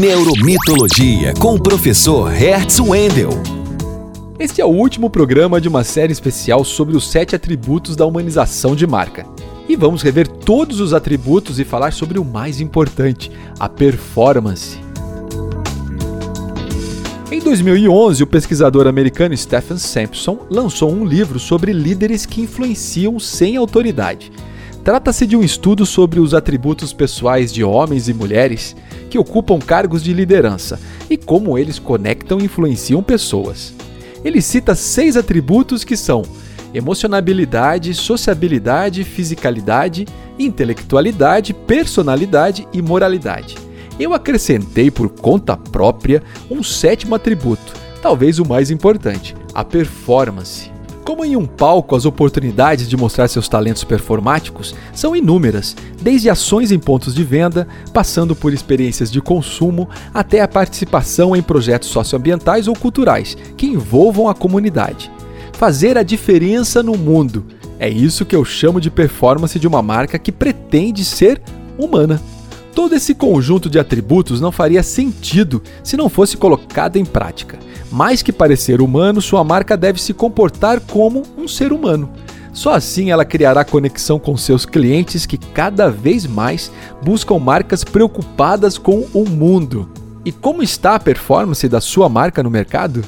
Neuromitologia com o professor Hertz Wendel. Este é o último programa de uma série especial sobre os sete atributos da humanização de marca. E vamos rever todos os atributos e falar sobre o mais importante, a performance. Em 2011, o pesquisador americano Stephen Sampson lançou um livro sobre líderes que influenciam sem autoridade. Trata-se de um estudo sobre os atributos pessoais de homens e mulheres que ocupam cargos de liderança e como eles conectam e influenciam pessoas. Ele cita seis atributos que são emocionabilidade, sociabilidade, fisicalidade, intelectualidade, personalidade e moralidade eu acrescentei por conta própria um sétimo atributo, talvez o mais importante, a performance. Como em um palco, as oportunidades de mostrar seus talentos performáticos são inúmeras, desde ações em pontos de venda, passando por experiências de consumo, até a participação em projetos socioambientais ou culturais que envolvam a comunidade. Fazer a diferença no mundo é isso que eu chamo de performance de uma marca que pretende ser humana. Todo esse conjunto de atributos não faria sentido se não fosse colocado em prática. Mais que parecer humano, sua marca deve se comportar como um ser humano. Só assim ela criará conexão com seus clientes que cada vez mais buscam marcas preocupadas com o mundo. E como está a performance da sua marca no mercado?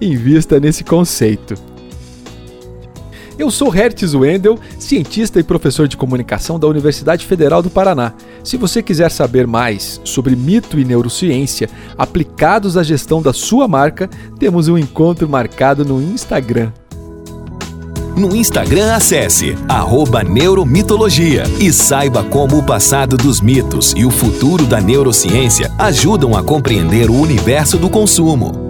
Invista nesse conceito. Eu sou Hertz Wendel, cientista e professor de comunicação da Universidade Federal do Paraná. Se você quiser saber mais sobre mito e neurociência aplicados à gestão da sua marca, temos um encontro marcado no Instagram. No Instagram, acesse Neuromitologia e saiba como o passado dos mitos e o futuro da neurociência ajudam a compreender o universo do consumo.